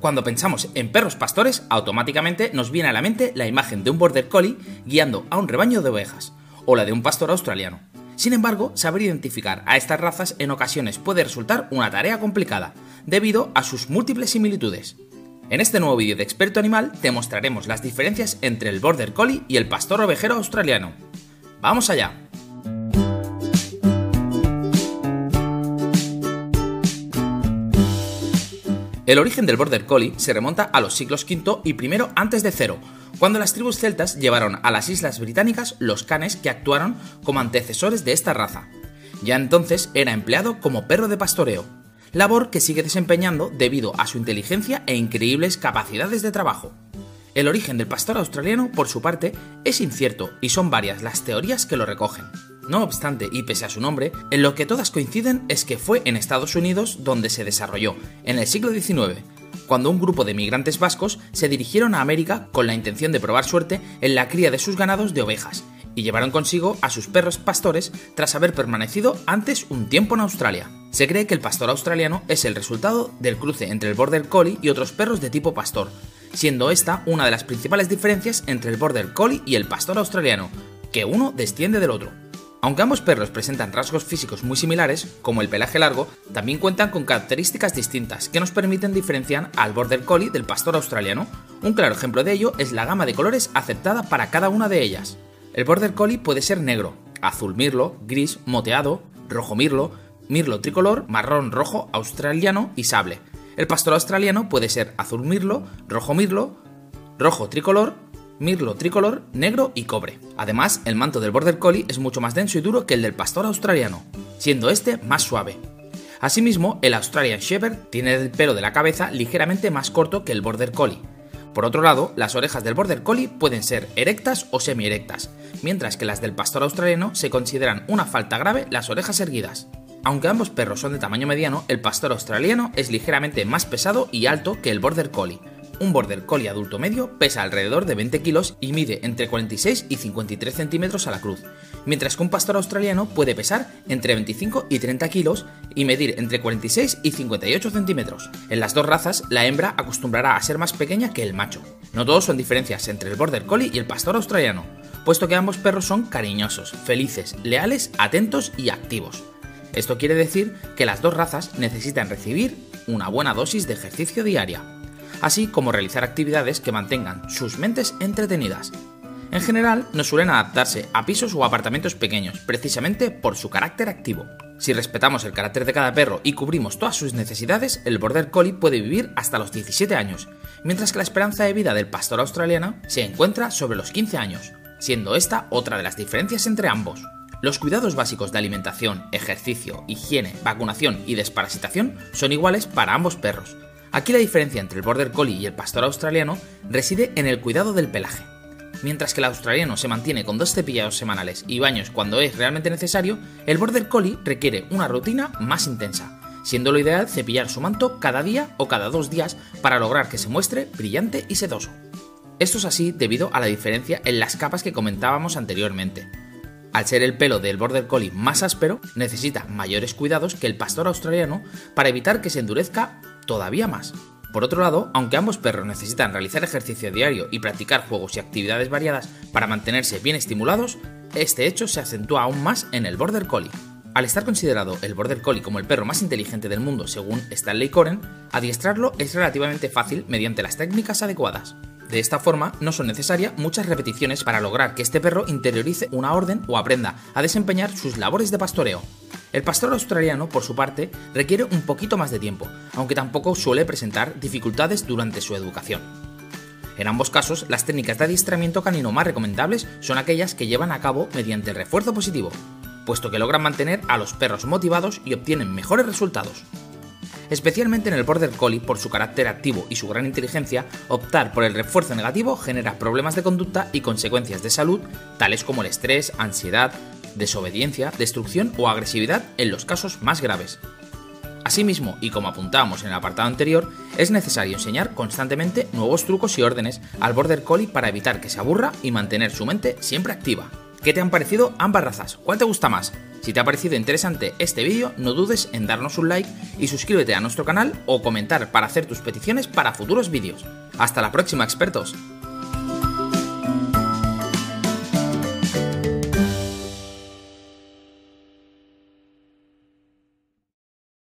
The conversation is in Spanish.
Cuando pensamos en perros pastores, automáticamente nos viene a la mente la imagen de un border collie guiando a un rebaño de ovejas, o la de un pastor australiano. Sin embargo, saber identificar a estas razas en ocasiones puede resultar una tarea complicada, debido a sus múltiples similitudes. En este nuevo vídeo de Experto Animal te mostraremos las diferencias entre el Border Collie y el pastor ovejero australiano. ¡Vamos allá! El origen del Border Collie se remonta a los siglos V y I antes de cero, cuando las tribus celtas llevaron a las islas británicas los canes que actuaron como antecesores de esta raza. Ya entonces era empleado como perro de pastoreo, labor que sigue desempeñando debido a su inteligencia e increíbles capacidades de trabajo. El origen del pastor australiano, por su parte, es incierto y son varias las teorías que lo recogen. No obstante, y pese a su nombre, en lo que todas coinciden es que fue en Estados Unidos donde se desarrolló, en el siglo XIX, cuando un grupo de migrantes vascos se dirigieron a América con la intención de probar suerte en la cría de sus ganados de ovejas, y llevaron consigo a sus perros pastores tras haber permanecido antes un tiempo en Australia. Se cree que el pastor australiano es el resultado del cruce entre el Border Collie y otros perros de tipo pastor, siendo esta una de las principales diferencias entre el Border Collie y el pastor australiano, que uno desciende del otro. Aunque ambos perros presentan rasgos físicos muy similares, como el pelaje largo, también cuentan con características distintas que nos permiten diferenciar al Border Collie del pastor australiano. Un claro ejemplo de ello es la gama de colores aceptada para cada una de ellas. El Border Collie puede ser negro, azul mirlo, gris, moteado, rojo mirlo, mirlo tricolor, marrón rojo australiano y sable. El pastor australiano puede ser azul mirlo, rojo mirlo, rojo tricolor, mirlo tricolor, negro y cobre. Además, el manto del Border Collie es mucho más denso y duro que el del pastor australiano, siendo este más suave. Asimismo, el Australian Shepherd tiene el pelo de la cabeza ligeramente más corto que el Border Collie. Por otro lado, las orejas del Border Collie pueden ser erectas o semi-erectas, mientras que las del pastor australiano se consideran una falta grave las orejas erguidas. Aunque ambos perros son de tamaño mediano, el pastor australiano es ligeramente más pesado y alto que el Border Collie, un Border Collie adulto medio pesa alrededor de 20 kilos y mide entre 46 y 53 centímetros a la cruz, mientras que un pastor australiano puede pesar entre 25 y 30 kilos y medir entre 46 y 58 centímetros. En las dos razas, la hembra acostumbrará a ser más pequeña que el macho. No todos son diferencias entre el Border Collie y el pastor australiano, puesto que ambos perros son cariñosos, felices, leales, atentos y activos. Esto quiere decir que las dos razas necesitan recibir una buena dosis de ejercicio diaria así como realizar actividades que mantengan sus mentes entretenidas. En general, no suelen adaptarse a pisos o apartamentos pequeños, precisamente por su carácter activo. Si respetamos el carácter de cada perro y cubrimos todas sus necesidades, el Border Collie puede vivir hasta los 17 años, mientras que la esperanza de vida del pastor australiano se encuentra sobre los 15 años, siendo esta otra de las diferencias entre ambos. Los cuidados básicos de alimentación, ejercicio, higiene, vacunación y desparasitación son iguales para ambos perros, Aquí la diferencia entre el Border Collie y el pastor australiano reside en el cuidado del pelaje. Mientras que el australiano se mantiene con dos cepillados semanales y baños cuando es realmente necesario, el Border Collie requiere una rutina más intensa, siendo lo ideal cepillar su manto cada día o cada dos días para lograr que se muestre brillante y sedoso. Esto es así debido a la diferencia en las capas que comentábamos anteriormente. Al ser el pelo del Border Collie más áspero, necesita mayores cuidados que el pastor australiano para evitar que se endurezca todavía más. Por otro lado, aunque ambos perros necesitan realizar ejercicio diario y practicar juegos y actividades variadas para mantenerse bien estimulados, este hecho se acentúa aún más en el Border Collie. Al estar considerado el Border Collie como el perro más inteligente del mundo según Stanley Coren, adiestrarlo es relativamente fácil mediante las técnicas adecuadas. De esta forma, no son necesarias muchas repeticiones para lograr que este perro interiorice una orden o aprenda a desempeñar sus labores de pastoreo. El pastor australiano, por su parte, requiere un poquito más de tiempo, aunque tampoco suele presentar dificultades durante su educación. En ambos casos, las técnicas de adiestramiento canino más recomendables son aquellas que llevan a cabo mediante el refuerzo positivo, puesto que logran mantener a los perros motivados y obtienen mejores resultados. Especialmente en el Border Collie, por su carácter activo y su gran inteligencia, optar por el refuerzo negativo genera problemas de conducta y consecuencias de salud, tales como el estrés, ansiedad, desobediencia, destrucción o agresividad en los casos más graves. Asimismo, y como apuntábamos en el apartado anterior, es necesario enseñar constantemente nuevos trucos y órdenes al Border Collie para evitar que se aburra y mantener su mente siempre activa. ¿Qué te han parecido ambas razas? ¿Cuál te gusta más? Si te ha parecido interesante este vídeo, no dudes en darnos un like y suscríbete a nuestro canal o comentar para hacer tus peticiones para futuros vídeos. Hasta la próxima, expertos.